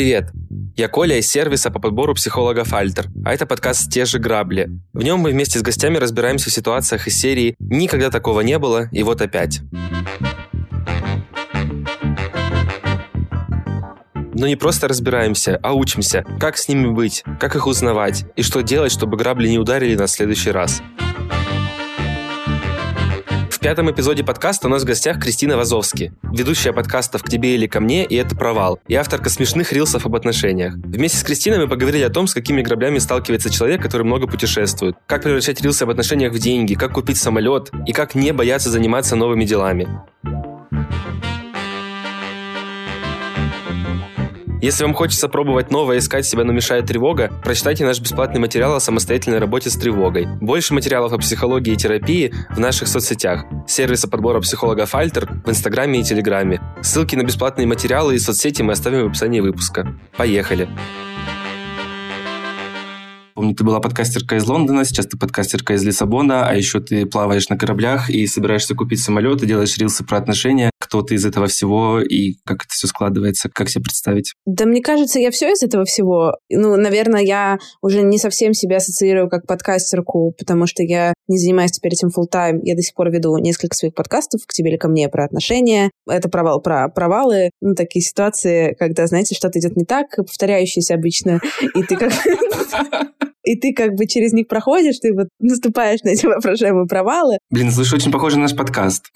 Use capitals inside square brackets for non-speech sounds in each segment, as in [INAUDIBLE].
Привет! Я Коля из сервиса по подбору психологов Альтер, а это подкаст «Те же грабли». В нем мы вместе с гостями разбираемся в ситуациях из серии «Никогда такого не было, и вот опять». Но не просто разбираемся, а учимся, как с ними быть, как их узнавать и что делать, чтобы грабли не ударили нас в следующий раз. В пятом эпизоде подкаста у нас в гостях Кристина Вазовски, ведущая подкастов «К тебе или ко мне» и «Это провал», и авторка смешных рилсов об отношениях. Вместе с Кристиной мы поговорили о том, с какими граблями сталкивается человек, который много путешествует, как превращать рилсы об отношениях в деньги, как купить самолет и как не бояться заниматься новыми делами. Если вам хочется пробовать новое, искать себя, но мешает тревога, прочитайте наш бесплатный материал о самостоятельной работе с тревогой. Больше материалов о психологии и терапии в наших соцсетях. Сервиса подбора психолога Фальтер в Инстаграме и Телеграме. Ссылки на бесплатные материалы и соцсети мы оставим в описании выпуска. Поехали! Помню, ты была подкастерка из Лондона, сейчас ты подкастерка из Лиссабона, а еще ты плаваешь на кораблях и собираешься купить самолет, и делаешь рилсы про отношения. Кто ты из этого всего и как это все складывается, как себе представить? Да мне кажется, я все из этого всего. Ну, наверное, я уже не совсем себя ассоциирую как подкастерку, потому что я не занимаюсь теперь этим full time. Я до сих пор веду несколько своих подкастов к тебе или ко мне про отношения. Это провал про провалы. Ну, такие ситуации, когда, знаете, что-то идет не так, повторяющиеся обычно, и ты как [LAUGHS] и ты как бы через них проходишь, ты вот наступаешь на эти воображаемые провалы. Блин, слушай, очень похоже на наш подкаст.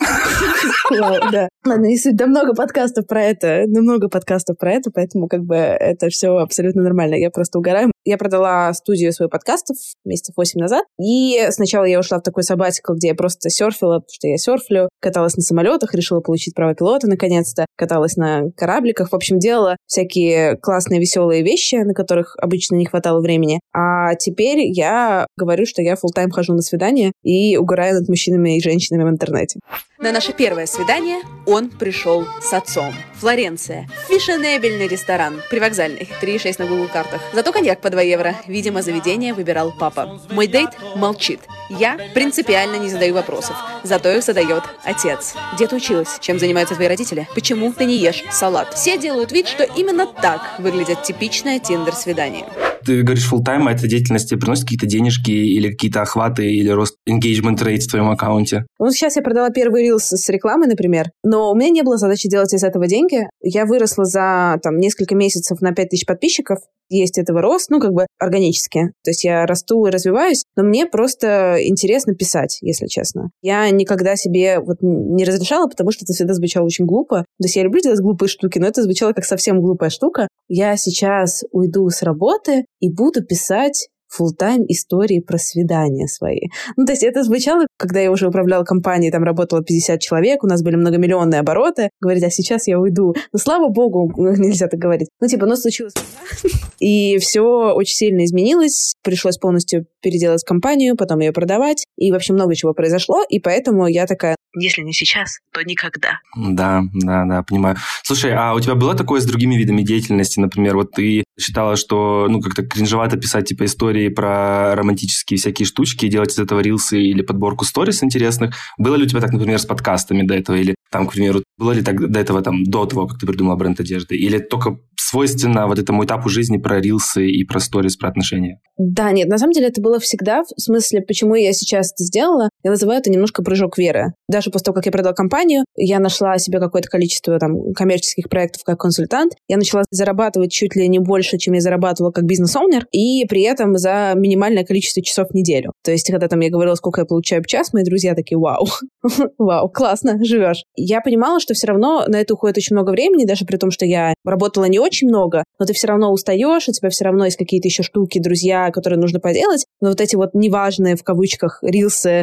Да. Ладно, и суть, да много подкастов про это, ну, много подкастов про это, поэтому как бы это все абсолютно нормально. Я просто угораю. Я продала студию своих подкастов месяцев 8 назад, и сначала я ушла в такой сабатикл, где я просто серфила, потому что я серфлю, каталась на самолетах, решила получить право пилота наконец-то, каталась на корабликах, в общем, делала всякие классные, веселые вещи, на которых обычно не хватало времени. А теперь я говорю, что я full тайм хожу на свидания и угораю над мужчинами и женщинами в интернете. На наше первое свидание он пришел с отцом. Флоренция. Фешенебельный ресторан. Привокзальный. 3,6 на Google картах. Зато коньяк по 2 евро. Видимо, заведение выбирал папа. Мой дейт молчит. Я принципиально не задаю вопросов. Зато их задает отец. Где ты училась? Чем занимаются твои родители? Почему ты не ешь салат? Все делают вид, что именно так выглядит типичное тиндер-свидание ты говоришь full time, а эта деятельность тебе приносит какие-то денежки или какие-то охваты или рост engagement rate в твоем аккаунте? Ну, сейчас я продала первый рилс с рекламой, например, но у меня не было задачи делать из этого деньги. Я выросла за там несколько месяцев на 5000 подписчиков, есть этого рост, ну, как бы органически. То есть я расту и развиваюсь, но мне просто интересно писать, если честно. Я никогда себе вот не разрешала, потому что это всегда звучало очень глупо. То есть я люблю делать глупые штуки, но это звучало как совсем глупая штука. Я сейчас уйду с работы и буду писать full-time истории про свидания свои. Ну, то есть это звучало, когда я уже управляла компанией, там работало 50 человек, у нас были многомиллионные обороты. Говорить, а сейчас я уйду. Ну, слава богу, [LAUGHS] нельзя так говорить. Ну, типа, но случилось. [LAUGHS] И все очень сильно изменилось. Пришлось полностью переделать компанию, потом ее продавать. И вообще много чего произошло. И поэтому я такая, если не сейчас, то никогда. Да, да, да, понимаю. Слушай, а у тебя было такое с другими видами деятельности? Например, вот ты считала, что ну как-то кринжевато писать типа истории про романтические всякие штучки, делать из этого рилсы или подборку сторис интересных. Было ли у тебя так, например, с подкастами до этого? Или там, к примеру, было ли так до этого, там, до того, как ты придумала бренд одежды? Или только свойственно вот этому этапу жизни про рилсы и про сторис, про отношения? Да, нет, на самом деле это было всегда. В смысле, почему я сейчас это сделала, я называю это немножко прыжок веры. Даже после того, как я продала компанию, я нашла себе какое-то количество там коммерческих проектов как консультант. Я начала зарабатывать чуть ли не больше, чем я зарабатывала как бизнес-оунер, и при этом за минимальное количество часов в неделю. То есть, когда там я говорила, сколько я получаю в час, мои друзья такие, вау, [LAUGHS] вау, классно, живешь. Я понимала, что все равно на это уходит очень много времени, даже при том, что я работала не очень много, но ты все равно устаешь, у тебя все равно есть какие-то еще штуки, друзья, которые нужно поделать. Но вот эти вот неважные, в кавычках, рилсы,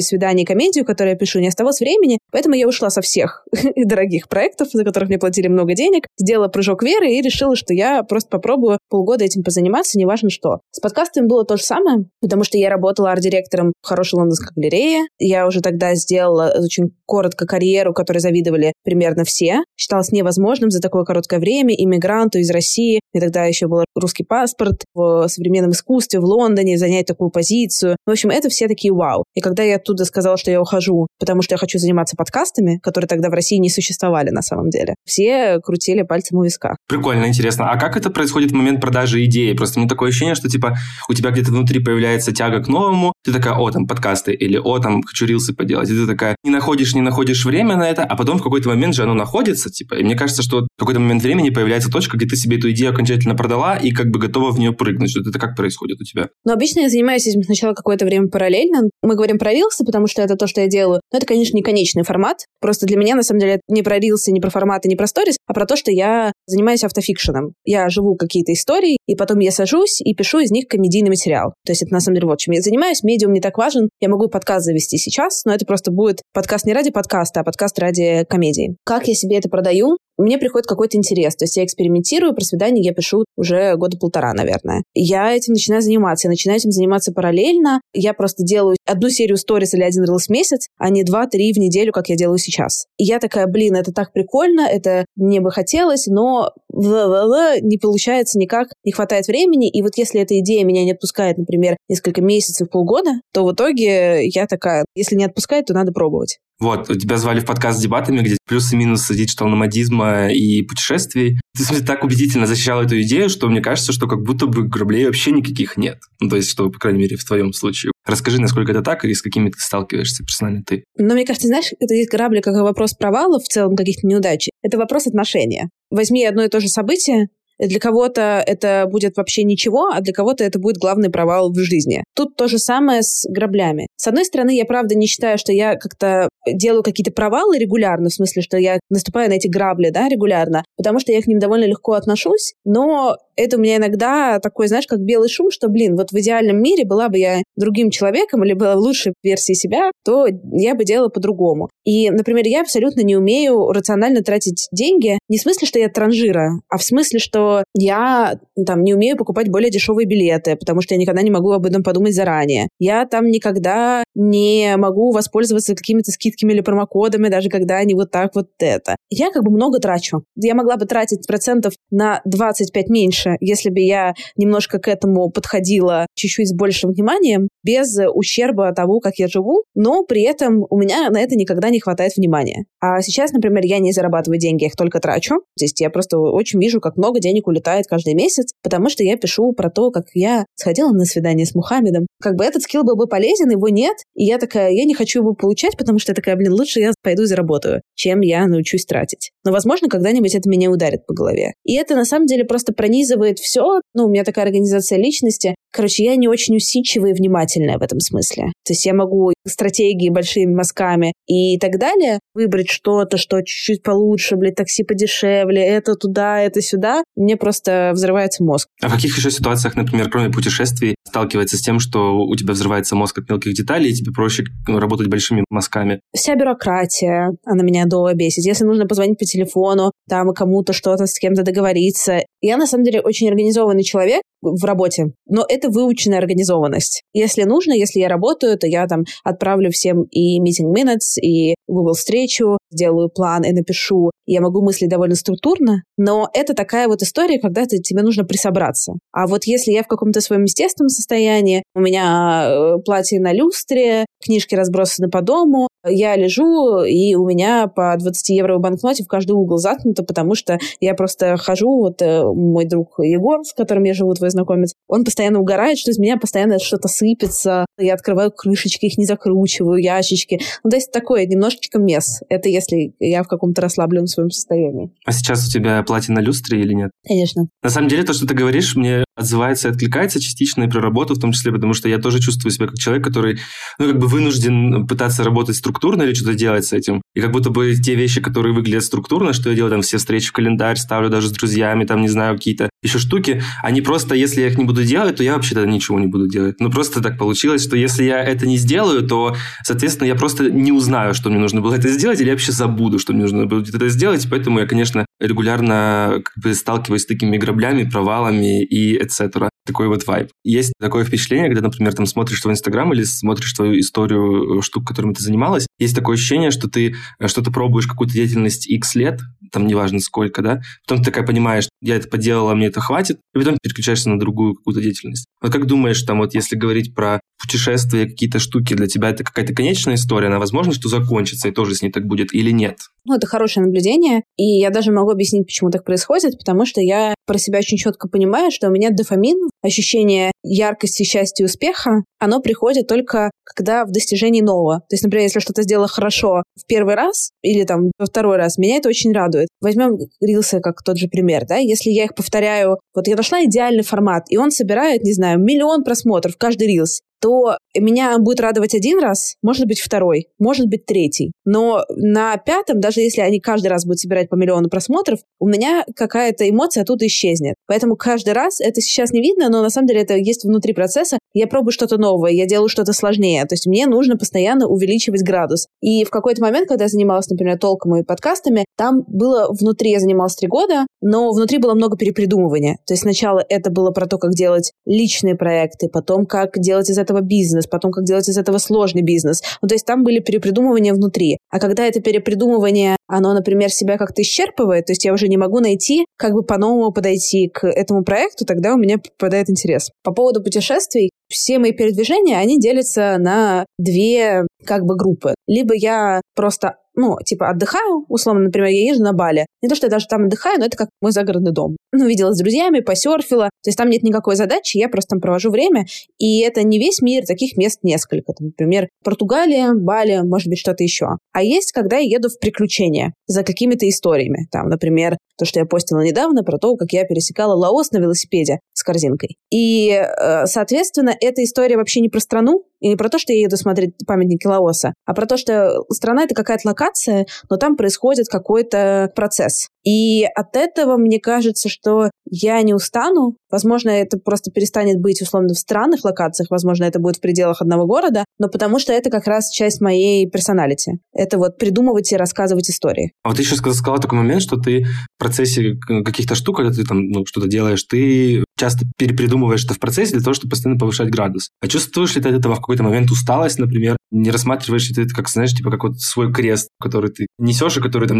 свидания, комедию, которые я пишу, не оставалось времени, поэтому я ушла со всех [LAUGHS] дорогих проектов, за которых мне платили много денег, сделала прыжок веры и решила, что я просто попробую полгода этим позаниматься, неважно что. С подкастами было то же самое, потому что я работала арт-директором в хорошей лондонской галерее. Я уже тогда сделала очень коротко карьеру, которой завидовали примерно все. Считалось невозможным за такое короткое время иммигранту из России, и тогда еще был русский паспорт, в современном искусстве в Лондоне занять такую позицию. В общем, это все такие вау. И когда я оттуда сказала, что я ухожу, потому что я хочу заниматься подкастами, которые тогда в России не существовали на самом деле, все крутили пальцем у виска. Прикольно, интересно. А как это происходит в момент продажи идеи? Просто мне такое ощущение, что типа у тебя где-то внутри появляется тяга к новому, ты такая, о, там подкасты, или о, там хочу рилсы поделать. И ты такая, не находишь, не находишь время на это, а потом в какой-то момент же оно находится, типа. И мне кажется, что в какой-то момент времени появляется точка, где ты себе эту идею окончательно продала и как бы готова в нее прыгнуть. Что это как происходит у тебя? Ну, обычно я занимаюсь этим сначала какое-то время параллельно. Мы говорим про рилсы, потому что это то, что я делаю. Но это, конечно, не конечный формат. Просто для меня, на самом деле, не про рилсы, не про форматы, не про сторис, а про то, что я занимаюсь автофикшеном. Я живу какие-то истории, и потом я сажусь и пишу из них комедийный материал. То есть это, на самом деле, вот чем я занимаюсь. Медиум не так важен. Я могу подкаст завести сейчас, но это просто будет подкаст не ради подкаста, а подкаст ради комедии. Как я себе это продаю? мне приходит какой-то интерес. То есть я экспериментирую, про свидание я пишу уже года полтора, наверное. Я этим начинаю заниматься. Я начинаю этим заниматься параллельно. Я просто делаю одну серию сторис или один рилс в месяц, а не два-три в неделю, как я делаю сейчас. И я такая, блин, это так прикольно, это мне бы хотелось, но не получается никак, не хватает времени. И вот если эта идея меня не отпускает, например, несколько месяцев, полгода, то в итоге я такая, если не отпускает, то надо пробовать. Вот, тебя звали в подкаст с дебатами, где плюсы и минусы digital номадизма и путешествий. Ты, в смысле, так убедительно защищала эту идею, что мне кажется, что как будто бы граблей вообще никаких нет. Ну, то есть, что, по крайней мере, в твоем случае. Расскажи, насколько это так, и с какими ты сталкиваешься персонально ты. Но мне кажется, знаешь, это есть грабли как вопрос провалов, в целом каких-то неудач. Это вопрос отношения. Возьми одно и то же событие, для кого-то это будет вообще ничего, а для кого-то это будет главный провал в жизни. Тут то же самое с граблями. С одной стороны, я правда не считаю, что я как-то делаю какие-то провалы регулярно, в смысле, что я наступаю на эти грабли, да, регулярно, потому что я к ним довольно легко отношусь, но это у меня иногда такой, знаешь, как белый шум, что, блин, вот в идеальном мире была бы я другим человеком или была в лучшей версии себя, то я бы делала по-другому. И, например, я абсолютно не умею рационально тратить деньги, не в смысле, что я транжира, а в смысле, что я там не умею покупать более дешевые билеты, потому что я никогда не могу об этом подумать заранее. Я там никогда не могу воспользоваться какими-то скидками или промокодами, даже когда они вот так вот это. Я как бы много трачу. Я могла бы тратить процентов на 25 меньше, если бы я немножко к этому подходила чуть-чуть с большим вниманием, без ущерба того, как я живу, но при этом у меня на это никогда не хватает внимания. А сейчас, например, я не зарабатываю деньги, я их только трачу. Здесь я просто очень вижу, как много денег улетает каждый месяц, потому что я пишу про то, как я сходила на свидание с Мухаммедом. Как бы этот скилл был бы полезен, его нет, и я такая, я не хочу его получать, потому что я такая, блин, лучше я пойду заработаю, чем я научусь тратить. Но, возможно, когда-нибудь это меня ударит по голове. И это, на самом деле, просто пронизывает все. Ну, у меня такая организация личности. Короче, я не очень усидчивая и внимательная в этом смысле. То есть я могу стратегии большими мазками и так далее выбрать что-то, что чуть-чуть получше, блядь, такси подешевле, это туда, это сюда. Мне просто взрывается мозг. А в каких еще ситуациях, например, кроме путешествий, сталкивается с тем, что у тебя взрывается мозг от мелких деталей, и тебе проще работать большими мазками? Вся бюрократия, она меня долго бесит. Если нужно позвонить по телефону, там кому-то что-то с кем-то договориться. Я, на самом деле, очень организованный человек, в работе. Но это выученная организованность. Если нужно, если я работаю, то я там отправлю всем и meeting minutes, и Google встречу, сделаю план и напишу. Я могу мыслить довольно структурно, но это такая вот история, когда ты, тебе нужно присобраться. А вот если я в каком-то своем естественном состоянии, у меня э, платье на люстре, книжки разбросаны по дому, я лежу, и у меня по 20 евро в банкноте в каждый угол заткнуто, потому что я просто хожу, вот э, мой друг Егор, с которым я живу, твой знакомец, он постоянно угорает, что из меня постоянно что-то сыпется, я открываю крышечки, их не закручиваю, ящички. Ну, то есть такое немножечко мес. Это если я в каком-то расслабленном своем состоянии. А сейчас у тебя платье на люстре или нет? Конечно. На самом деле, то, что ты говоришь, мне отзывается и откликается частично и про работу в том числе, потому что я тоже чувствую себя как человек, который, ну, как бы вынужден пытаться работать структурно или что-то делать с этим. И как будто бы те вещи, которые выглядят структурно, что я делаю, там, все встречи в календарь, ставлю даже с друзьями, там, не знаю, какие-то еще штуки, они просто, если я их не буду делать, то я вообще тогда ничего не буду делать. Ну, просто так получилось, что если я это не сделаю, то, соответственно, я просто не узнаю, что мне нужно было это сделать, или я вообще забуду, что мне нужно было это сделать, поэтому я, конечно, регулярно как бы сталкиваюсь с такими граблями, провалами и etc. такой вот вайб. Есть такое впечатление, когда, например, там смотришь твой Инстаграм или смотришь твою историю э, штук, которыми ты занималась, есть такое ощущение, что ты э, что-то пробуешь, какую-то деятельность X лет, там неважно сколько, да, потом ты такая понимаешь, я это поделала, мне это хватит, и потом переключаешься на другую какую-то деятельность. Вот как думаешь, там вот если говорить про путешествия, какие-то штуки, для тебя это какая-то конечная история, она возможно, что закончится, и тоже с ней так будет, или нет? Ну, это хорошее наблюдение, и я даже могу объяснить, почему так происходит, потому что я про себя очень четко понимаю, что у меня дофамин, ощущение яркости, счастья и успеха, оно приходит только когда в достижении нового. То есть, например, если что-то сделала хорошо в первый раз или там во второй раз, меня это очень радует. Возьмем рилсы как тот же пример, да, если я их повторяю, вот я нашла идеальный формат, и он собирает, не знаю, миллион просмотров каждый рилс, то меня будет радовать один раз, может быть второй, может быть третий. Но на пятом, даже если они каждый раз будут собирать по миллиону просмотров, у меня какая-то эмоция тут исчезнет. Поэтому каждый раз, это сейчас не видно, но на самом деле это есть внутри процесса, я пробую что-то новое, я делаю что-то сложнее. То есть мне нужно постоянно увеличивать градус. И в какой-то момент, когда я занималась, например, толком и подкастами, там было внутри, я занималась три года, но внутри было много перепридумывания. То есть сначала это было про то, как делать личные проекты, потом как делать из этого бизнес, потом как делать из этого сложный бизнес. Ну, то есть там были перепридумывания внутри. А когда это перепридумывание, оно, например, себя как-то исчерпывает, то есть я уже не могу найти, как бы по-новому подойти к этому проекту, тогда у меня попадает интерес. По поводу путешествий, все мои передвижения, они делятся на две как бы группы. Либо я просто ну, типа, отдыхаю, условно, например, я езжу на Бали. Не то, что я даже там отдыхаю, но это как мой загородный дом. Ну, виделась с друзьями, посерфила. То есть там нет никакой задачи, я просто там провожу время. И это не весь мир, таких мест несколько. Там, например, Португалия, Бали, может быть, что-то еще. А есть, когда я еду в приключения за какими-то историями. Там, например, то, что я постила недавно про то, как я пересекала Лаос на велосипеде с корзинкой. И, э, соответственно, эта история вообще не про страну, и не про то, что я еду смотреть памятники Лаоса, а про то, что страна — это какая-то локация, но там происходит какой-то процесс. И от этого мне кажется, что я не устану. Возможно, это просто перестанет быть условно в странных локациях, возможно, это будет в пределах одного города, но потому что это как раз часть моей персоналити. Это вот придумывать и рассказывать истории. А вот ты еще сказала такой момент, что ты в процессе каких-то штук, когда ты там ну, что-то делаешь, ты часто перепридумываешь это в процессе для того, чтобы постоянно повышать градус. А чувствуешь ли ты от этого в какой-то момент усталость, например? Не рассматриваешь ли ты это как, знаешь, типа как вот свой крест, который ты несешь, и который там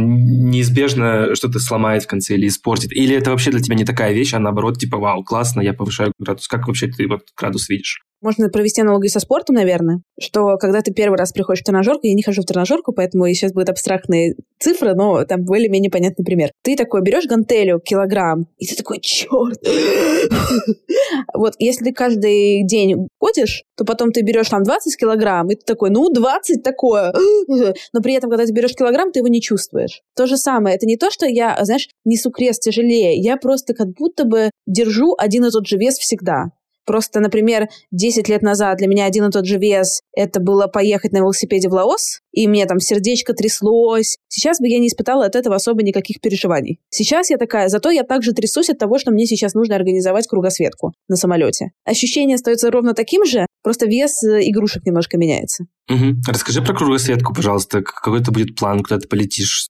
неизбежно что-то сломает в конце или испортит? Или это вообще для тебя не такая вещь, а наоборот, типа, вау, классно, я повышаю градус. Как вообще ты вот градус видишь? Можно провести аналогию со спортом, наверное, что когда ты первый раз приходишь в тренажерку, я не хожу в тренажерку, поэтому сейчас будут абстрактные цифры, но там более-менее понятный пример. Ты такой берешь гантелю килограмм, и ты такой, черт. [LAUGHS] Вот если ты каждый день ходишь, то потом ты берешь там 20 килограмм, и ты такой, ну, 20 такое. [LAUGHS] Но при этом, когда ты берешь килограмм, ты его не чувствуешь. То же самое. Это не то, что я, знаешь, несу крест тяжелее. Я просто как будто бы держу один и тот же вес всегда. Просто, например, 10 лет назад для меня один и тот же вес — это было поехать на велосипеде в Лаос, и мне там сердечко тряслось. Сейчас бы я не испытала от этого особо никаких переживаний. Сейчас я такая, зато я также трясусь от того, что мне сейчас нужно организовать кругосветку на самолете. Ощущение остается ровно таким же, просто вес э, игрушек немножко меняется. Угу. Расскажи про кругосветку, пожалуйста. Какой-то будет план, куда ты полетишь?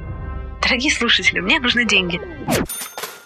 Дорогие слушатели, мне нужны деньги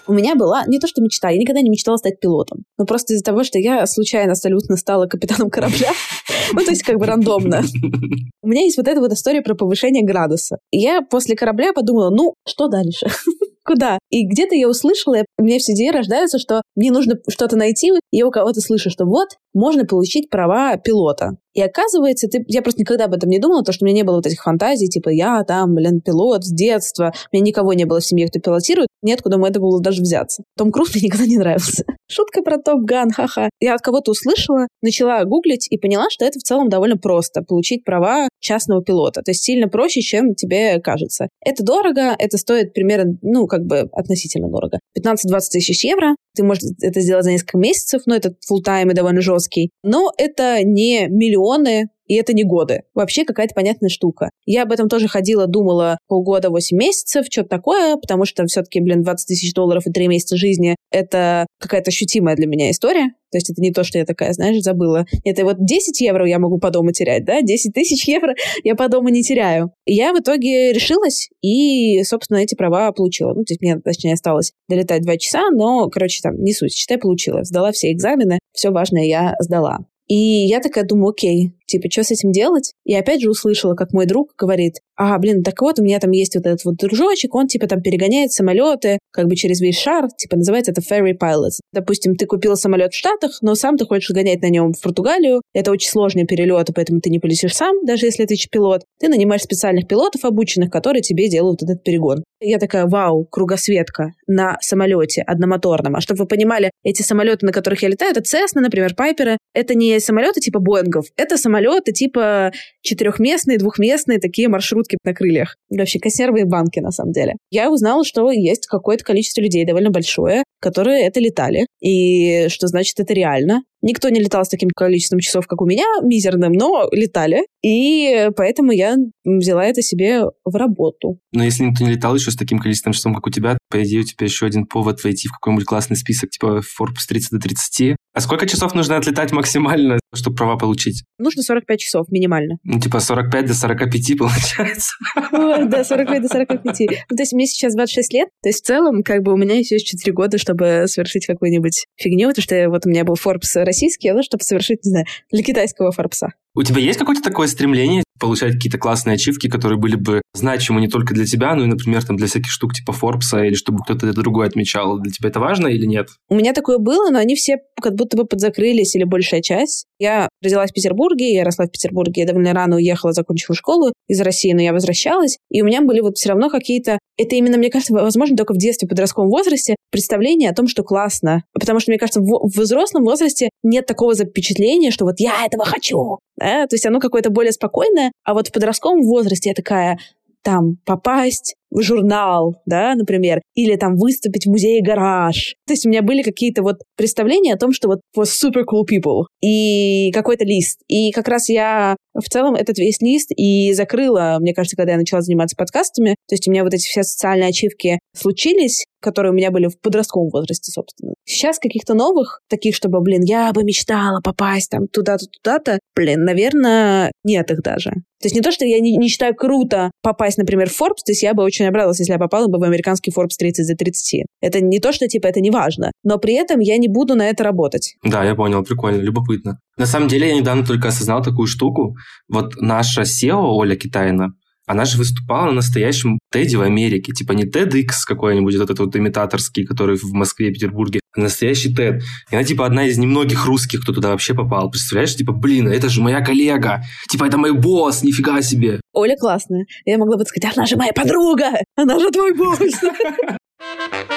у меня была не то что мечта, я никогда не мечтала стать пилотом. Но просто из-за того, что я случайно абсолютно стала капитаном корабля, [LAUGHS] ну, то есть как бы рандомно. [LAUGHS] У меня есть вот эта вот история про повышение градуса. И я после корабля подумала, ну, что дальше? [LAUGHS] Куда? И где-то я услышала, у меня все идеи рождаются, что мне нужно что-то найти, и я у кого-то слышу, что вот, можно получить права пилота. И оказывается, ты, я просто никогда об этом не думала, потому что у меня не было вот этих фантазий, типа я там, блин, пилот с детства, у меня никого не было в семье, кто пилотирует, неоткуда мне это было даже взяться. Том Круз мне [LAUGHS] никогда не нравился. Шутка про Топ Ган, ха-ха. Я от кого-то услышала, начала гуглить и поняла, что это в целом довольно просто, получить права частного пилота. То есть сильно проще, чем тебе кажется. Это дорого, это стоит примерно, ну, как бы относительно дорого. 15-20 тысяч евро. Ты можешь это сделать за несколько месяцев, но это full тайм и довольно жесткий. Но это не миллионы, и это не годы. Вообще какая-то понятная штука. Я об этом тоже ходила, думала полгода, 8 месяцев, что-то такое, потому что все-таки, блин, 20 тысяч долларов и 3 месяца жизни — это какая-то ощутимая для меня история. То есть это не то, что я такая, знаешь, забыла. Это вот 10 евро я могу по дому терять, да? 10 тысяч [LAUGHS] евро я по дому не теряю. И я в итоге решилась и, собственно, эти права получила. Ну, то есть мне, точнее, осталось долетать 2 часа, но, короче, там, не суть, считай, получила. Сдала все экзамены, все важное я сдала. И я такая думаю, окей, типа, что с этим делать? И опять же услышала, как мой друг говорит, а, блин, так вот, у меня там есть вот этот вот дружочек, он, типа, там перегоняет самолеты, как бы через весь шар, типа, называется это ferry pilots. Допустим, ты купил самолет в Штатах, но сам ты хочешь гонять на нем в Португалию. Это очень сложные перелеты, поэтому ты не полетишь сам, даже если ты пилот. Ты нанимаешь специальных пилотов обученных, которые тебе делают этот перегон. Я такая, вау, кругосветка на самолете одномоторном. А чтобы вы понимали, эти самолеты, на которых я летаю, это Cessna, например, Пайперы, это не самолеты типа Боингов, это самолеты типа четырехместные, двухместные такие маршрутки на крыльях. Вообще консервы банки, на самом деле. Я узнала, что есть какое-то количество людей, довольно большое, которые это летали. И что значит это реально. Никто не летал с таким количеством часов, как у меня, мизерным, но летали. И поэтому я взяла это себе в работу. Но если никто не летал еще с таким количеством часов, как у тебя, по идее, у тебя еще один повод войти в какой-нибудь классный список, типа Forbes 30 до 30. А сколько часов нужно отлетать максимально, чтобы права получить? Нужно 45 часов минимально. Ну, типа 45 до 45 [LAUGHS] получается. Да, 45 до 45. Ну, то есть мне сейчас 26 лет, то есть в целом как бы у меня еще есть 4 года, чтобы совершить какую-нибудь фигню, потому что вот у меня был Forbes российский, ну, чтобы совершить, не знаю, для китайского Форбса. У тебя есть какое-то такое стремление получать какие-то классные ачивки, которые были бы значимы не только для тебя, но и, например, там, для всяких штук типа Форбса, или чтобы кто-то другой отмечал. Для тебя это важно или нет? У меня такое было, но они все как будто бы подзакрылись, или большая часть. Я родилась в Петербурге, я росла в Петербурге, я довольно рано уехала, закончила школу из России, но я возвращалась, и у меня были вот все равно какие-то... Это именно, мне кажется, возможно, только в детстве, подростковом возрасте представление о том, что классно. Потому что, мне кажется, в, в взрослом возрасте нет такого запечатления, что вот я этого хочу, да? То есть оно какое-то более спокойное. А вот в подростковом возрасте я такая, там, попасть журнал, да, например, или там выступить в музее гараж. То есть у меня были какие-то вот представления о том, что вот for super cool people и какой-то лист. И как раз я в целом этот весь лист и закрыла, мне кажется, когда я начала заниматься подкастами. То есть у меня вот эти все социальные ачивки случились, которые у меня были в подростковом возрасте, собственно. Сейчас каких-то новых, таких, чтобы, блин, я бы мечтала попасть там туда-то, туда-то, блин, наверное, нет их даже. То есть не то, что я не, не считаю круто попасть, например, в Forbes, то есть я бы очень обрадовалась, если я попала бы в американский Forbes 30 за 30. Это не то, что, типа, это не важно, но при этом я не буду на это работать. Да, я понял, прикольно, любопытно. На самом деле, я недавно только осознал такую штуку. Вот наша SEO, Оля Китайна, она же выступала на настоящем TED в Америке. Типа не TEDx какой-нибудь, вот этот вот имитаторский, который в Москве и Петербурге, а настоящий TED. И она типа одна из немногих русских, кто туда вообще попал. Представляешь, типа, блин, это же моя коллега. Типа, это мой босс, нифига себе. Оля классная. Я могла бы сказать, она же моя подруга, она же твой босс. [LAUGHS]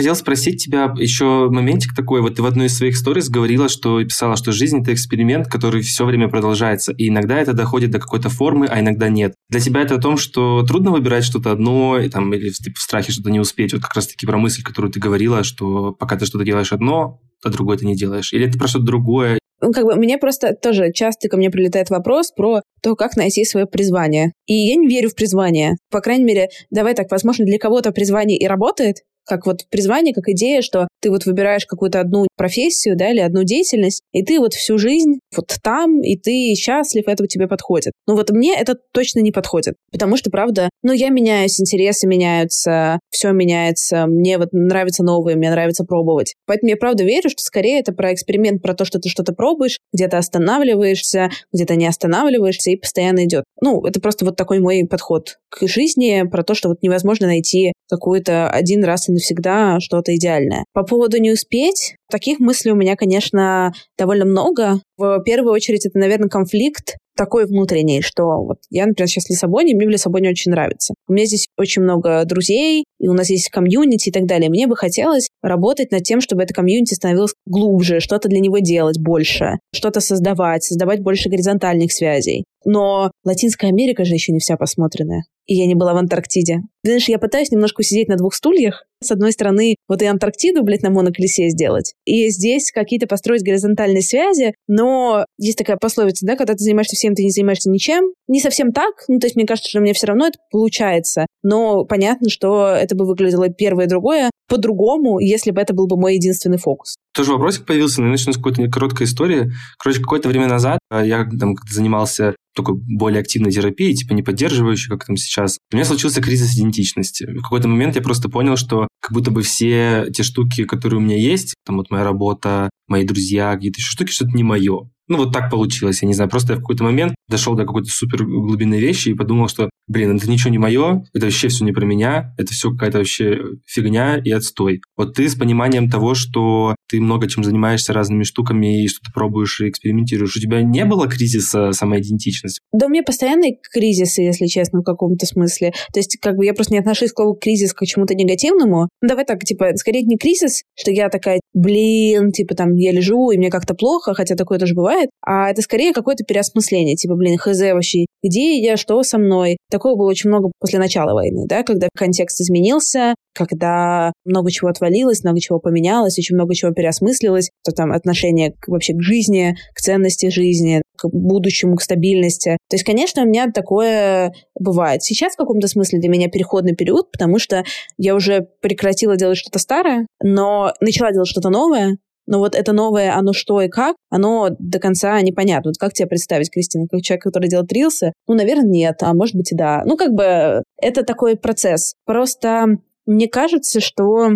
хотел спросить тебя еще моментик такой. Вот ты в одной из своих сториз говорила, что писала, что жизнь — это эксперимент, который все время продолжается. И иногда это доходит до какой-то формы, а иногда нет. Для тебя это о том, что трудно выбирать что-то одно, и, там, или типа, в страхе что-то не успеть. Вот как раз-таки про мысль, которую ты говорила, что пока ты что-то делаешь одно, а другое ты не делаешь. Или это про что-то другое, ну, как бы мне просто тоже часто ко мне прилетает вопрос про то, как найти свое призвание. И я не верю в призвание. По крайней мере, давай так, возможно, для кого-то призвание и работает, как вот призвание, как идея, что ты вот выбираешь какую-то одну профессию, да, или одну деятельность, и ты вот всю жизнь вот там, и ты счастлив, это тебе подходит. Но вот мне это точно не подходит, потому что, правда, ну, я меняюсь, интересы меняются, все меняется, мне вот нравится новое, мне нравится пробовать. Поэтому я, правда, верю, что скорее это про эксперимент, про то, что ты что-то пробуешь, где-то останавливаешься, где-то не останавливаешься и постоянно идет. Ну, это просто вот такой мой подход к жизни, про то, что вот невозможно найти какую-то один раз и навсегда что-то идеальное. По поводу не успеть, таких мыслей у меня, конечно, довольно много. В первую очередь это, наверное, конфликт такой внутренний, что вот я, например, сейчас в Лиссабоне, мне в Лиссабоне очень нравится. У меня здесь очень много друзей, и у нас есть комьюнити и так далее. Мне бы хотелось работать над тем, чтобы это комьюнити становилось глубже, что-то для него делать больше, что-то создавать, создавать больше горизонтальных связей. Но Латинская Америка же еще не вся посмотренная. И я не была в Антарктиде. Знаешь, я пытаюсь немножко сидеть на двух стульях. С одной стороны, вот и Антарктиду, блядь, на моноколесе сделать. И здесь какие-то построить горизонтальные связи. Но есть такая пословица, да, когда ты занимаешься всем, ты не занимаешься ничем. Не совсем так. Ну, то есть мне кажется, что мне все равно это получается. Но понятно, что это бы выглядело первое и другое по-другому, если бы это был бы мой единственный фокус. Тоже вопросик появился, но начну с какой-то короткой истории. Короче, какое-то время назад а, я там занимался такой более активной терапией, типа не поддерживающей, как там сейчас. У меня случился кризис идентичности. В какой-то момент я просто понял, что как будто бы все те штуки, которые у меня есть, там вот моя работа, мои друзья, какие-то еще штуки, что-то не мое. Ну, вот так получилось, я не знаю. Просто я в какой-то момент дошел до какой-то супер глубинной вещи и подумал, что, блин, это ничего не мое, это вообще все не про меня, это все какая-то вообще фигня и отстой. Вот ты с пониманием того, что ты много чем занимаешься разными штуками и что-то пробуешь и экспериментируешь, у тебя не было кризиса самоидентичности? Да, у меня постоянные кризисы, если честно, в каком-то смысле. То есть, как бы я просто не отношусь к слову кризис к чему-то негативному. Ну, давай так, типа, скорее не кризис, что я такая, блин, типа, там, я лежу, и мне как-то плохо, хотя такое тоже бывает, а это скорее какое-то переосмысление, типа, блин, хз вообще, где я, что со мной. Такого было очень много после начала войны, да, когда контекст изменился, когда много чего отвалилось, много чего поменялось, очень много чего переосмыслилось, то там отношение к, вообще к жизни, к ценности жизни, к будущему, к стабильности. То есть, конечно, у меня такое бывает. Сейчас в каком-то смысле для меня переходный период, потому что я уже прекратила делать что-то старое, но начала делать что-то новое, но вот это новое, оно что и как, оно до конца непонятно. Вот как тебе представить, Кристина, как человек, который делает рилсы? Ну, наверное, нет, а может быть и да. Ну, как бы это такой процесс. Просто мне кажется, что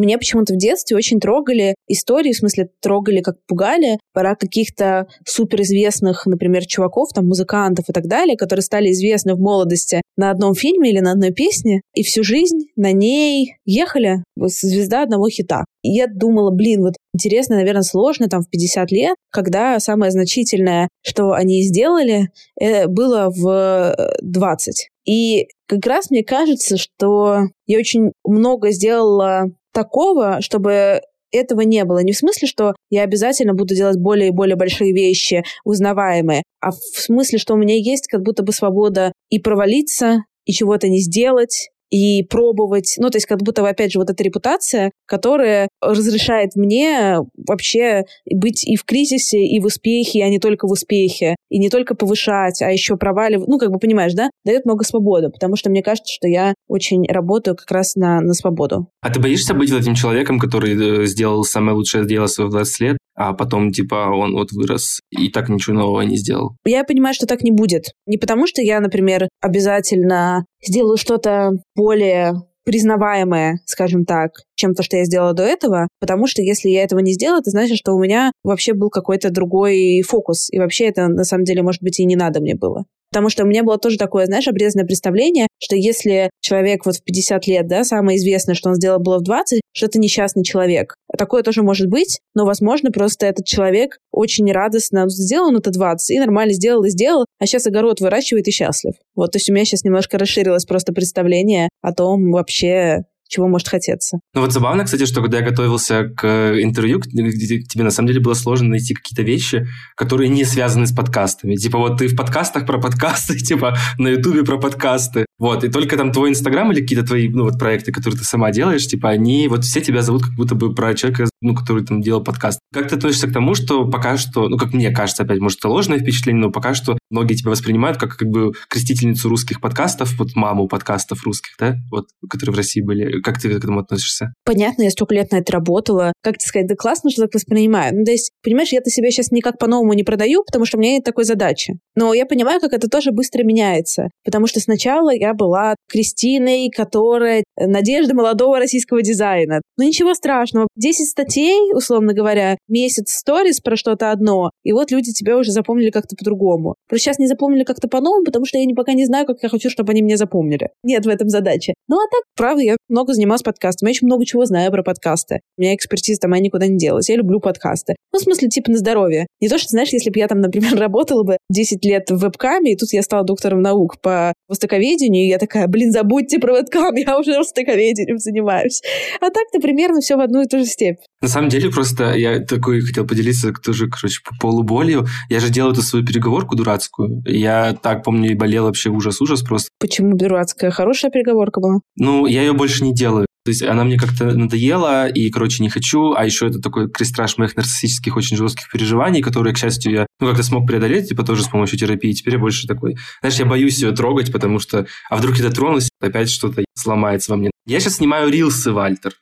меня почему-то в детстве очень трогали истории, в смысле трогали, как пугали, про каких-то суперизвестных, например, чуваков, там, музыкантов и так далее, которые стали известны в молодости на одном фильме или на одной песне, и всю жизнь на ней ехали звезда одного хита. И я думала, блин, вот интересно, наверное, сложно там в 50 лет, когда самое значительное, что они сделали, э, было в 20. Э, и как раз мне кажется, что я очень много сделала такого, чтобы этого не было. Не в смысле, что я обязательно буду делать более и более большие вещи, узнаваемые, а в смысле, что у меня есть как будто бы свобода и провалиться, и чего-то не сделать, и пробовать. Ну, то есть как будто, опять же, вот эта репутация, которая разрешает мне вообще быть и в кризисе, и в успехе, а не только в успехе. И не только повышать, а еще проваливать. Ну, как бы понимаешь, да? Дает много свободы, потому что мне кажется, что я очень работаю как раз на, на свободу. А ты боишься быть вот этим человеком, который э, сделал самое лучшее дело в 20 лет, а потом, типа, он вот вырос и так ничего нового не сделал? Я понимаю, что так не будет. Не потому, что я, например, обязательно сделаю что-то более признаваемое, скажем так, чем то, что я сделала до этого, потому что если я этого не сделала, это значит, что у меня вообще был какой-то другой фокус, и вообще это на самом деле, может быть, и не надо мне было. Потому что у меня было тоже такое, знаешь, обрезанное представление, что если человек вот в 50 лет, да, самое известное, что он сделал было в 20, что это несчастный человек. Такое тоже может быть, но, возможно, просто этот человек очень радостно сделал это 20 и нормально сделал и сделал, а сейчас огород выращивает и счастлив. Вот, то есть у меня сейчас немножко расширилось просто представление о том вообще, чего может хотеться. Ну вот забавно, кстати, что когда я готовился к интервью, тебе на самом деле было сложно найти какие-то вещи, которые не связаны с подкастами. Типа вот ты в подкастах про подкасты, [LAUGHS] типа на ютубе про подкасты. Вот, и только там твой инстаграм или какие-то твои, ну вот проекты, которые ты сама делаешь, типа они, вот все тебя зовут как будто бы про человека, ну, который там делал подкаст. Как ты относишься к тому, что пока что, ну, как мне кажется, опять, может, это ложное впечатление, но пока что многие тебя воспринимают как как бы крестительницу русских подкастов, вот маму подкастов русских, да, вот, которые в России были. Как ты к этому относишься? Понятно, я столько лет на это работала. Как тебе сказать, да классно, что так воспринимаю. Ну, то есть, понимаешь, я-то себя сейчас никак по-новому не продаю, потому что у меня нет такой задачи. Но я понимаю, как это тоже быстро меняется. Потому что сначала я была Кристиной, которая надежда молодого российского дизайна. Ну, ничего страшного. 10 статей, условно говоря, месяц сторис про что-то одно, и вот люди тебя уже запомнили как-то по-другому. Просто сейчас не запомнили как-то по-новому, потому что я пока не знаю, как я хочу, чтобы они меня запомнили. Нет в этом задачи. Ну, а так, правда, я много занималась подкастами. Я очень много чего знаю про подкасты. У меня экспертиза там, я никуда не делась. Я люблю подкасты. Ну, в смысле, типа на здоровье. Не то, что, знаешь, если бы я там, например, [LAUGHS] работала бы 10 лет в вебкаме, и тут я стала доктором наук по востоковедению, и я такая, блин, забудьте про вебкам, я уже востоковедением занимаюсь. А так-то примерно все в одну и ту же степь. На самом деле, просто я такой хотел поделиться тоже, короче, по полуболью. Я же делал эту свою переговорку дурацкую. Я так помню и болел вообще ужас-ужас просто. Почему дурацкая? Хорошая переговорка была. Ну, я ее больше не делаю. То есть она мне как-то надоела, и, короче, не хочу. А еще это такой крестраж моих нарциссических очень жестких переживаний, которые, к счастью, я ну, как-то смог преодолеть, типа, тоже с помощью терапии. Теперь я больше такой... Знаешь, я боюсь ее трогать, потому что... А вдруг я дотронусь, опять что-то сломается во мне. Я сейчас снимаю рилсы, Вальтер.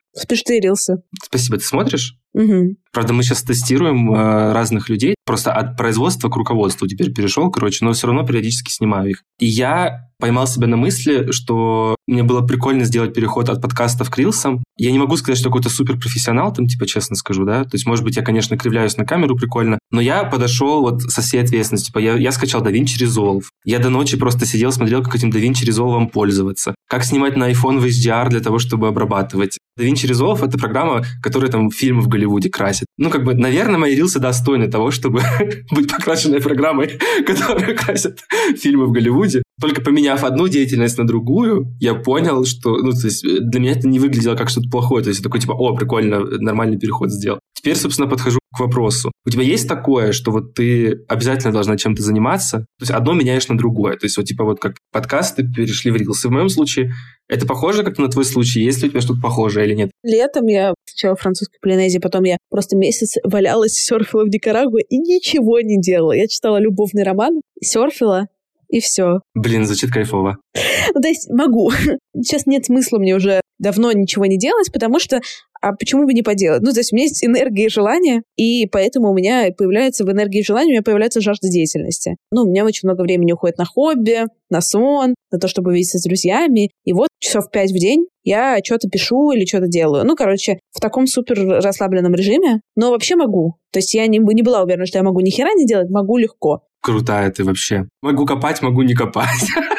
Рилсы. Спасибо. Ты смотришь? Угу. Правда, мы сейчас тестируем э, разных людей. Просто от производства к руководству теперь перешел, короче, но все равно периодически снимаю их. И я поймал себя на мысли, что мне было прикольно сделать переход от подкастов к рилсам. Я не могу сказать, что какой-то суперпрофессионал там, типа, честно скажу, да. То есть, может быть, я, конечно, кривляюсь на камеру прикольно, но я подошел вот со всей ответственностью. Типа, я, я скачал DaVinci Resolve. Я до ночи просто сидел, смотрел, как этим DaVinci Resolve пользоваться. Как снимать на iPhone в HDR для того, чтобы обрабатывать. DaVinci Resolve — это программа, которая там фильмы в Голливуде красит. Ну, как бы, наверное, мои рилсы достойны того, чтобы [LAUGHS] быть покрашенной программой, [LAUGHS] которая красит фильмы в Голливуде. Только поменяв одну деятельность на другую, я понял, что, ну, то есть для меня это не выглядело как что-то плохое. То есть такой, типа, о, прикольно, нормальный переход сделал. Теперь, собственно, подхожу к вопросу. У тебя есть такое, что вот ты обязательно должна чем-то заниматься? То есть одно меняешь на другое. То есть вот типа вот как подкасты перешли в рилсы. В моем случае это похоже как-то на твой случай? Есть ли у тебя что-то похожее или нет? Летом я сначала в французской Полинезии, потом я просто месяц валялась, [LAUGHS] серфила в Никарагуа и ничего не делала. Я читала любовный роман, серфила, и все. Блин, звучит кайфово. Ну, то есть могу. [LAUGHS] Сейчас нет смысла мне уже давно ничего не делать, потому что а почему бы не поделать? Ну, то есть у меня есть энергия и желание, и поэтому у меня появляется в энергии и желании, у меня появляется жажда деятельности. Ну, у меня очень много времени уходит на хобби, на сон, на то, чтобы видеться с друзьями. И вот часов пять в день я что-то пишу или что-то делаю. Ну, короче, в таком супер расслабленном режиме, но вообще могу. То есть я не, не была уверена, что я могу ни хера не делать, могу легко. Крутая ты вообще. Могу копать, могу не копать. [LAUGHS]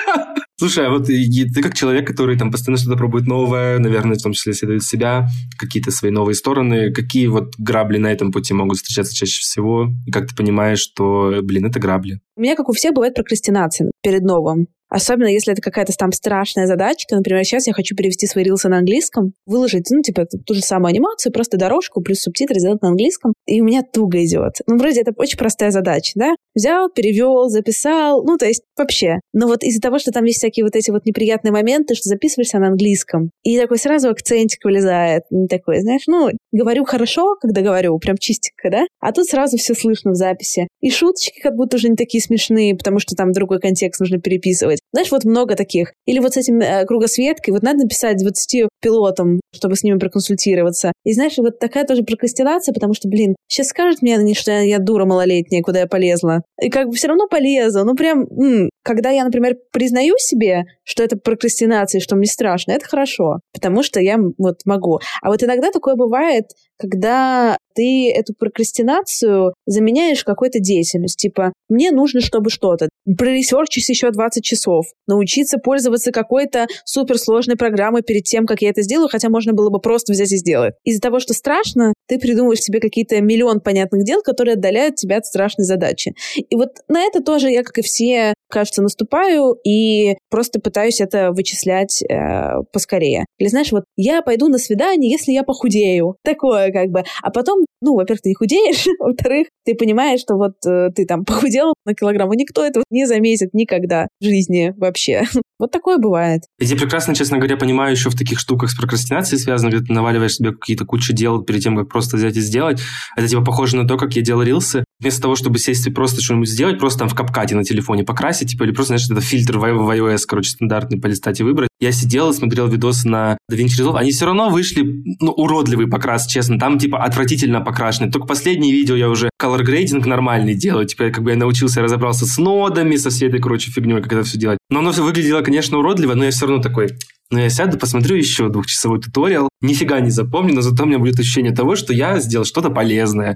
Слушай, а вот ты как человек, который там постоянно что-то пробует новое, наверное, в том числе исследует себя, какие-то свои новые стороны, какие вот грабли на этом пути могут встречаться чаще всего, и как ты понимаешь, что, блин, это грабли? У меня, как у всех, бывает прокрастинация перед новым. Особенно, если это какая-то там страшная задачка. Например, сейчас я хочу перевести свои рилсы на английском, выложить, ну, типа, ту же самую анимацию, просто дорожку плюс субтитры сделать на английском. И у меня туго идет. Ну, вроде это очень простая задача, да? Взял, перевел, записал, ну, то есть вообще. Но вот из-за того, что там есть всякие вот эти вот неприятные моменты, что записываешься на английском, и такой сразу акцентик вылезает, такой, знаешь, ну, говорю хорошо, когда говорю, прям чистенько, да? А тут сразу все слышно в записи. И шуточки как будто уже не такие смешные, потому что там другой контекст нужно переписывать. Знаешь, вот много таких. Или вот с этим э, кругосветкой, вот надо написать 20 пилотам, чтобы с ними проконсультироваться. И знаешь, вот такая тоже прокрастинация, потому что, блин, сейчас скажут мне что я, я дура малолетняя, куда я полезла. И как бы все равно полезла. Ну прям, м-м. когда я, например, признаю себе, что это прокрастинация, что мне страшно, это хорошо, потому что я вот могу. А вот иногда такое бывает, когда ты эту прокрастинацию заменяешь какой-то деятельностью. Типа, мне нужно, чтобы что-то. Проресерчить еще 20 часов. Научиться пользоваться какой-то суперсложной программой перед тем, как я это сделаю, хотя можно было бы просто взять и сделать. Из-за того, что страшно, ты придумываешь себе какие-то миллион понятных дел, которые отдаляют тебя от страшной задачи. И вот на это тоже я, как и все, кажется, наступаю и просто пытаюсь это вычислять э, поскорее. Или знаешь, вот я пойду на свидание, если я похудею. Такое как бы. А потом, ну, во-первых, ты не худеешь, [LAUGHS] во-вторых, ты понимаешь, что вот э, ты там похудел на килограмм, и никто этого не заметит никогда в жизни вообще. [LAUGHS] Вот такое бывает. Я прекрасно, честно говоря, понимаю еще в таких штуках с прокрастинацией связано, когда ты наваливаешь себе какие-то кучу дел перед тем, как просто взять и сделать. Это типа похоже на то, как я делал рилсы. Вместо того, чтобы сесть и просто что-нибудь сделать, просто там в капкате на телефоне покрасить, типа, или просто, знаешь, это фильтр в iOS, короче, стандартный полистать и выбрать. Я сидел и смотрел видосы на DaVinci Resolve. Они все равно вышли, ну, уродливый покрас, честно. Там, типа, отвратительно покрашены. Только последние видео я уже color grading нормальный делаю. Типа, как бы я научился, разобрался с нодами, со всей этой, короче, фигней, как это все делать. Но оно все выглядело, конечно, уродливо, но я все равно такой, но я сяду, посмотрю еще двухчасовой туториал, нифига не запомню, но зато у меня будет ощущение того, что я сделал что-то полезное.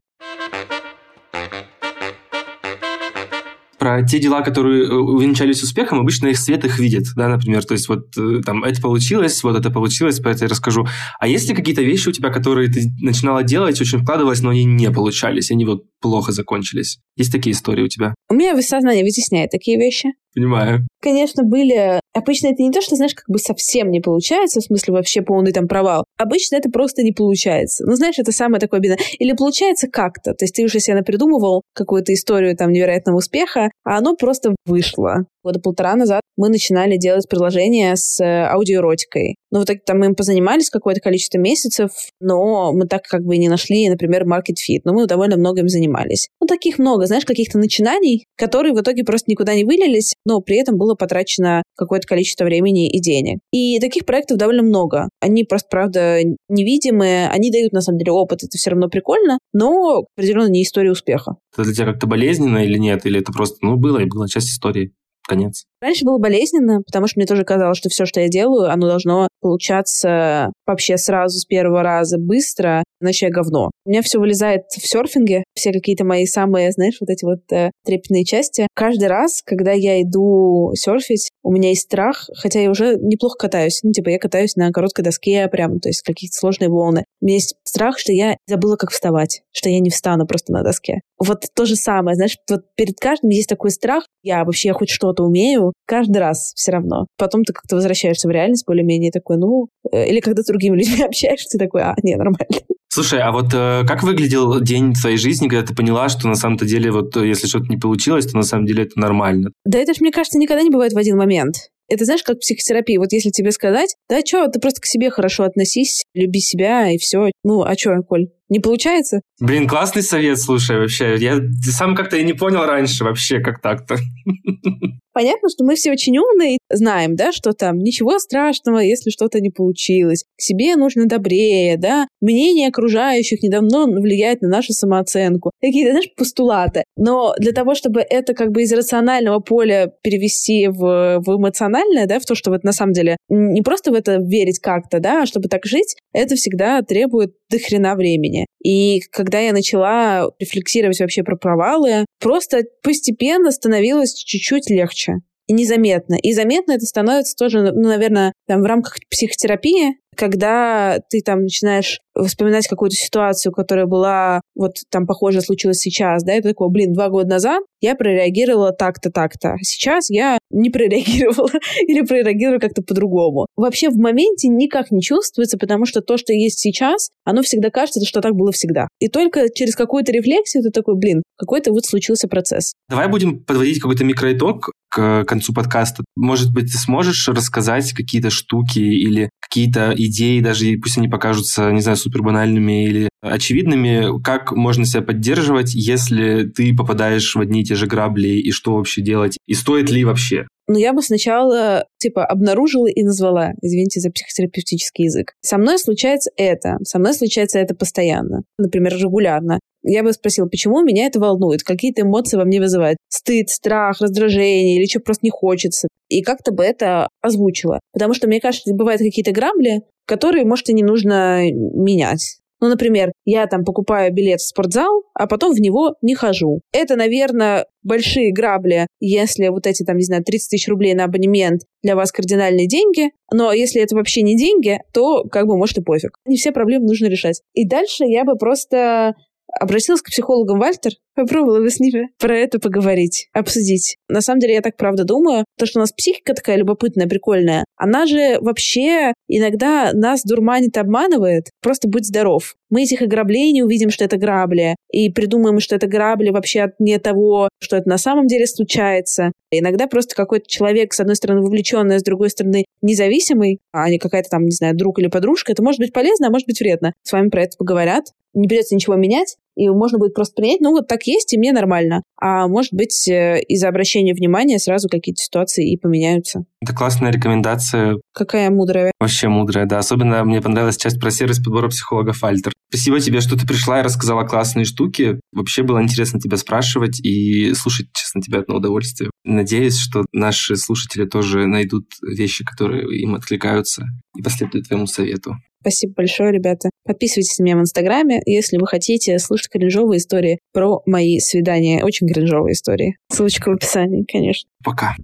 Про те дела, которые э, увенчались успехом, обычно их свет их видит, да, например, то есть вот э, там это получилось, вот это получилось, про это я расскажу. А есть ли какие-то вещи у тебя, которые ты начинала делать, очень вкладывалась, но они не получались, они вот плохо закончились? Есть такие истории у тебя? У меня сознание вытесняет такие вещи. Понимаю. Конечно, были... Обычно это не то, что, знаешь, как бы совсем не получается, в смысле вообще полный там провал, Обычно это просто не получается. Ну, знаешь, это самое такое беда. Или получается как-то. То есть ты уже себе напридумывал какую-то историю там невероятного успеха, а оно просто вышло года полтора назад мы начинали делать приложение с э, аудиоэротикой. Ну, вот так там мы им позанимались какое-то количество месяцев, но мы так как бы не нашли, например, market fit. Но мы довольно много им занимались. Ну, таких много, знаешь, каких-то начинаний, которые в итоге просто никуда не вылились, но при этом было потрачено какое-то количество времени и денег. И таких проектов довольно много. Они просто, правда, невидимые, они дают, на самом деле, опыт, это все равно прикольно, но определенно не история успеха. Это для тебя как-то болезненно или нет? Или это просто, ну, было и было часть истории? Конец. Раньше было болезненно, потому что мне тоже казалось, что все, что я делаю, оно должно получаться вообще сразу с первого раза быстро, иначе я говно. У меня все вылезает в серфинге, все какие-то мои самые, знаешь, вот эти вот э, трепетные части. Каждый раз, когда я иду серфить, у меня есть страх, хотя я уже неплохо катаюсь. Ну, типа, я катаюсь на короткой доске прям, то есть какие-то сложные волны. У меня есть страх, что я забыла, как вставать, что я не встану просто на доске. Вот то же самое, знаешь, вот перед каждым есть такой страх, я вообще хоть что-то умею, каждый раз все равно. Потом ты как-то возвращаешься в реальность более-менее такой, ну, э, или когда с другими [LAUGHS] людьми общаешься, ты такой, а, не, нормально. Слушай, а вот э, как выглядел день твоей жизни, когда ты поняла, что на самом-то деле, вот э, если что-то не получилось, то на самом деле это нормально? Да это же, мне кажется, никогда не бывает в один момент. Это знаешь, как психотерапия. Вот если тебе сказать, да что, ты просто к себе хорошо относись, люби себя и все. Ну, а что, Коль, не получается? Блин, классный совет, слушай, вообще. Я сам как-то и не понял раньше вообще, как так-то. [LAUGHS] Понятно, что мы все очень умные, знаем, да, что там ничего страшного, если что-то не получилось. К себе нужно добрее, да. Мнение окружающих недавно влияет на нашу самооценку. Какие-то, знаешь, постулаты. Но для того, чтобы это как бы из рационального поля перевести в, в эмоциональное, да, в то, что вот на самом деле не просто в это верить как-то, да, а чтобы так жить, это всегда требует до хрена времени. И когда я начала рефлексировать вообще про провалы, просто постепенно становилось чуть-чуть легче и незаметно. И заметно это становится тоже, ну, наверное, там, в рамках психотерапии, когда ты там начинаешь вспоминать какую-то ситуацию, которая была вот там похоже случилась сейчас, да, это такое, блин, два года назад я прореагировала так-то, так-то. Сейчас я не прореагировала [LAUGHS] или прореагирую как-то по-другому. Вообще в моменте никак не чувствуется, потому что то, что есть сейчас, оно всегда кажется, что так было всегда. И только через какую-то рефлексию ты такой, блин, какой-то вот случился процесс. Давай будем подводить какой-то микроитог к концу подкаста. Может быть, ты сможешь рассказать какие-то штуки или какие-то идеи, даже пусть они покажутся, не знаю, супер банальными или очевидными, как можно себя поддерживать, если ты попадаешь в одни и те же грабли, и что вообще делать, и стоит ли вообще? Но я бы сначала, типа, обнаружила и назвала, извините за психотерапевтический язык. Со мной случается это, со мной случается это постоянно, например, регулярно. Я бы спросила, почему меня это волнует, какие-то эмоции во мне вызывают. Стыд, страх, раздражение или что просто не хочется. И как-то бы это озвучила. Потому что, мне кажется, бывают какие-то грабли, которые, может, и не нужно менять. Ну, например, я там покупаю билет в спортзал, а потом в него не хожу. Это, наверное, большие грабли, если вот эти, там, не знаю, 30 тысяч рублей на абонемент для вас кардинальные деньги, но если это вообще не деньги, то как бы может и пофиг. Не все проблемы нужно решать. И дальше я бы просто обратилась к психологам Вальтер, попробовала бы с ними про это поговорить, обсудить. На самом деле, я так правда думаю, то, что у нас психика такая любопытная, прикольная, она же вообще иногда нас дурманит, обманывает. Просто будь здоров. Мы этих ограблений увидим, что это грабли, и придумаем, что это грабли вообще от не того, что это на самом деле случается. Иногда просто какой-то человек, с одной стороны, вовлеченный, а с другой стороны, независимый, а не какая-то там, не знаю, друг или подружка, это может быть полезно, а может быть вредно. С вами про это поговорят, не придется ничего менять, и можно будет просто принять, ну вот так есть, и мне нормально. А может быть, э, из-за обращения внимания сразу какие-то ситуации и поменяются. Это классная рекомендация. Какая мудрая. Вообще мудрая, да. Особенно мне понравилась часть про сервис подбора психолога Альтер. Спасибо тебе, что ты пришла и рассказала классные штуки. Вообще было интересно тебя спрашивать и слушать, честно, тебя одно удовольствие. Надеюсь, что наши слушатели тоже найдут вещи, которые им откликаются и последуют твоему совету. Спасибо большое, ребята. Подписывайтесь на меня в Инстаграме, если вы хотите слушать кринжовые истории про мои свидания. Очень кринжовые истории. Ссылочка в описании, конечно. Пока.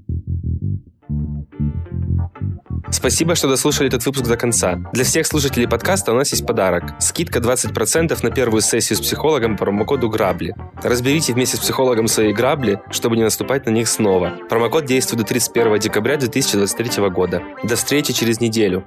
Спасибо, что дослушали этот выпуск до конца. Для всех слушателей подкаста у нас есть подарок. Скидка 20% на первую сессию с психологом по промокоду «Грабли». Разберите вместе с психологом свои грабли, чтобы не наступать на них снова. Промокод действует до 31 декабря 2023 года. До встречи через неделю.